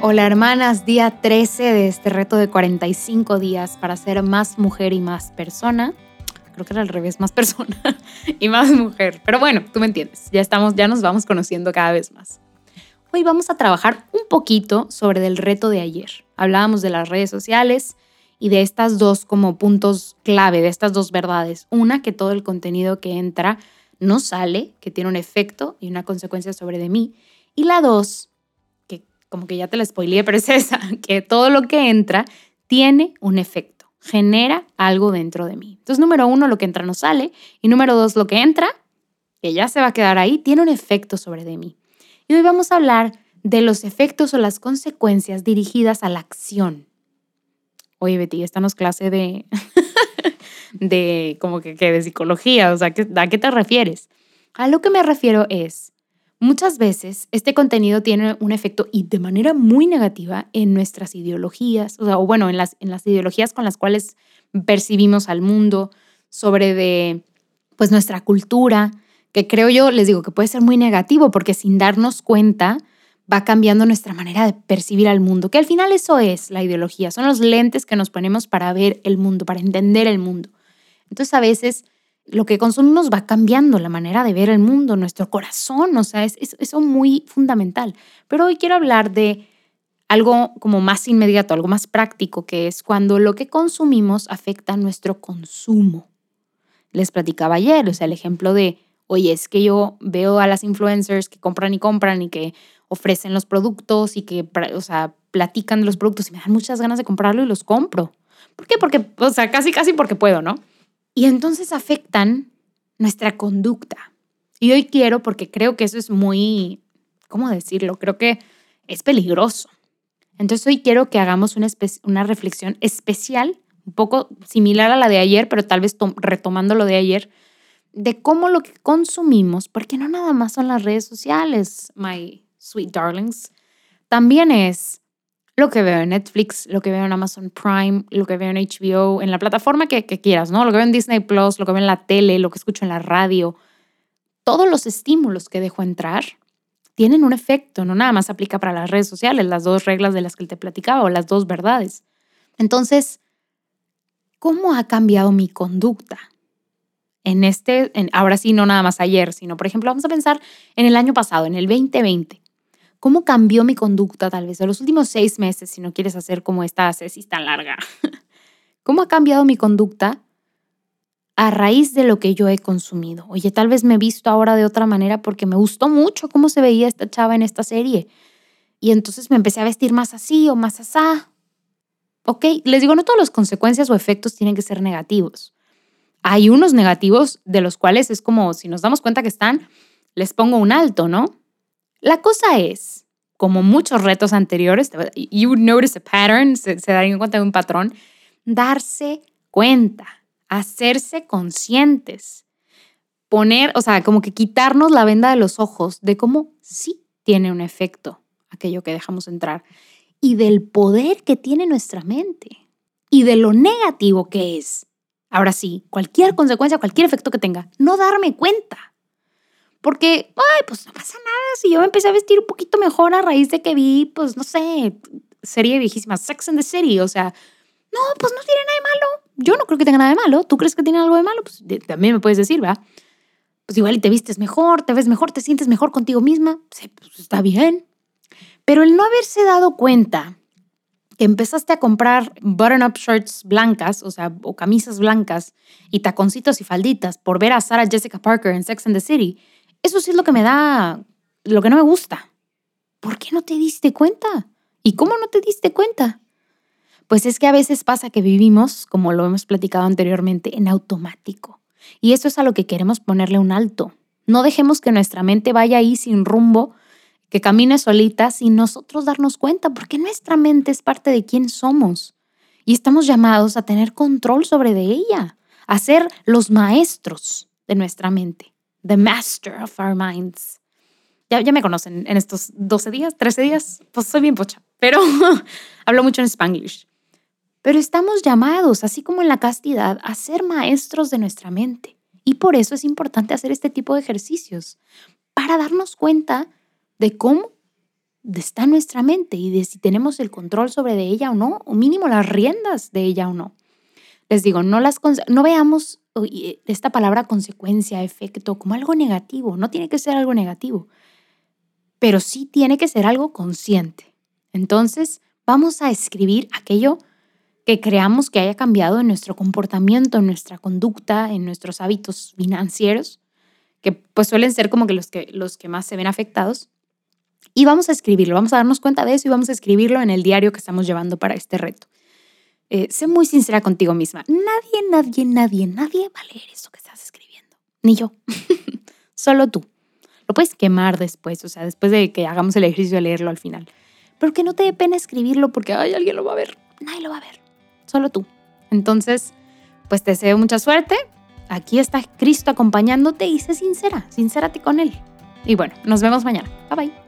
Hola hermanas, día 13 de este reto de 45 días para ser más mujer y más persona. Creo que era al revés, más persona y más mujer. Pero bueno, tú me entiendes. Ya estamos, ya nos vamos conociendo cada vez más. Hoy vamos a trabajar un poquito sobre el reto de ayer. Hablábamos de las redes sociales y de estas dos como puntos clave, de estas dos verdades. Una, que todo el contenido que entra no sale, que tiene un efecto y una consecuencia sobre de mí. Y la dos, que como que ya te la spoileé, pero es que todo lo que entra tiene un efecto, genera algo dentro de mí. Entonces, número uno, lo que entra no sale. Y número dos, lo que entra, que ya se va a quedar ahí, tiene un efecto sobre de mí. Y hoy vamos a hablar de los efectos o las consecuencias dirigidas a la acción. Oye, Betty, esta no es clase de, de como que, de psicología, o sea, ¿a qué te refieres? A lo que me refiero es, muchas veces este contenido tiene un efecto y de manera muy negativa en nuestras ideologías, o, sea, o bueno, en las, en las ideologías con las cuales percibimos al mundo, sobre de, pues, nuestra cultura, que creo yo, les digo, que puede ser muy negativo porque sin darnos cuenta va cambiando nuestra manera de percibir al mundo, que al final eso es la ideología, son los lentes que nos ponemos para ver el mundo, para entender el mundo. Entonces a veces lo que consumimos va cambiando la manera de ver el mundo, nuestro corazón, o sea, es, es eso muy fundamental. Pero hoy quiero hablar de algo como más inmediato, algo más práctico, que es cuando lo que consumimos afecta nuestro consumo. Les platicaba ayer, o sea, el ejemplo de oye, es que yo veo a las influencers que compran y compran y que ofrecen los productos y que, o sea, platican de los productos y me dan muchas ganas de comprarlo y los compro. ¿Por qué? Porque, o sea, casi, casi porque puedo, ¿no? Y entonces afectan nuestra conducta. Y hoy quiero, porque creo que eso es muy, ¿cómo decirlo? Creo que es peligroso. Entonces hoy quiero que hagamos una, reflexión especial, un poco similar a la de ayer, pero tal vez retomando lo de ayer, de cómo lo que consumimos, porque no nada más son las redes sociales, my sweet darlings, también es lo que veo en Netflix, lo que veo en Amazon Prime, lo que veo en HBO, en la plataforma que, quieras, ¿no? Lo que veo en Disney Plus, lo que veo en la tele, lo que escucho en la radio. Todos los estímulos que dejo entrar tienen un efecto, no nada más aplica para las redes sociales, las dos reglas de las que te platicaba o las dos verdades. Entonces, ¿cómo ha cambiado mi conducta? en este, ahora sí, no nada más ayer, sino, por ejemplo, vamos a pensar en el año pasado, en el 2020. ¿Cómo cambió mi conducta tal vez de los últimos seis meses, si no quieres hacer como esta tesis tan larga? ¿Cómo ha cambiado mi conducta a raíz de lo que yo he consumido? Oye, tal vez me he visto ahora de otra manera porque me gustó mucho cómo se veía esta chava en esta serie. Y entonces me empecé a vestir más así o más asá. Ok, les digo, no todas las consecuencias o efectos tienen que ser negativos hay unos negativos de los cuales es como, si nos damos cuenta que están, les pongo un alto, ¿no? La cosa es, como muchos retos anteriores, you notice a pattern, se, se darían cuenta de un patrón, darse cuenta, hacerse conscientes, poner, o sea, como que quitarnos la venda de los ojos de cómo sí tiene un efecto aquello que dejamos entrar y del poder que tiene nuestra mente y de lo negativo que es Ahora sí, cualquier consecuencia, cualquier efecto que tenga, no darme cuenta. Porque, ay, pues no pasa nada si yo empecé a vestir un poquito mejor a raíz de que vi, pues no sé, serie viejísima, Sex and the City, o sea, no, pues no tiene nada de malo. Yo no creo que tenga nada de malo. ¿Tú crees que tiene algo de malo? Pues también me puedes decir, ¿verdad? Pues igual te vistes mejor, te ves mejor, te sientes mejor contigo misma. Sí, pues está bien. Pero el no haberse dado cuenta que empezaste a comprar button-up shirts blancas, o sea, o camisas blancas y taconcitos y falditas por ver a Sarah Jessica Parker en Sex and the City, eso sí es lo que me da, lo que no me gusta. ¿Por qué no te diste cuenta? ¿Y cómo no te diste cuenta? Pues es que a veces pasa que vivimos, como lo hemos platicado anteriormente, en automático. Y eso es a lo que queremos ponerle un alto. No dejemos que nuestra mente vaya ahí sin rumbo que camine solita sin nosotros darnos cuenta, porque nuestra mente es parte de quién somos y estamos llamados a tener control sobre de ella, a ser los maestros de nuestra mente, the master of our minds. Ya, ya me conocen en estos 12 días, 13 días, pues soy bien pocha, pero hablo mucho en spanglish. Pero estamos llamados, así como en la castidad, a ser maestros de nuestra mente. Y por eso es importante hacer este tipo de ejercicios, para darnos cuenta de cómo está nuestra mente y de si tenemos el control sobre de ella o no, o mínimo las riendas de ella o no. Les digo, no, las, no veamos esta palabra consecuencia, efecto, como algo negativo. No tiene que ser algo negativo, pero sí tiene que ser algo consciente. Entonces, vamos a escribir aquello que creamos que haya cambiado en nuestro comportamiento, en nuestra conducta, en nuestros hábitos financieros, que pues suelen ser como que los que, los que más se ven afectados. Y vamos a escribirlo, vamos a darnos cuenta de eso y vamos a escribirlo en el diario que estamos llevando para este reto. Eh, sé muy sincera contigo misma. Nadie, nadie, nadie, nadie va a leer eso que estás escribiendo. Ni yo. Solo tú. Lo puedes quemar después, o sea, después de que hagamos el ejercicio de leerlo al final. Pero que no te dé pena escribirlo porque ay, alguien lo va a ver. Nadie lo va a ver. Solo tú. Entonces, pues te deseo mucha suerte. Aquí está Cristo acompañándote y sé sincera, sincérate con Él. Y bueno, nos vemos mañana. Bye bye.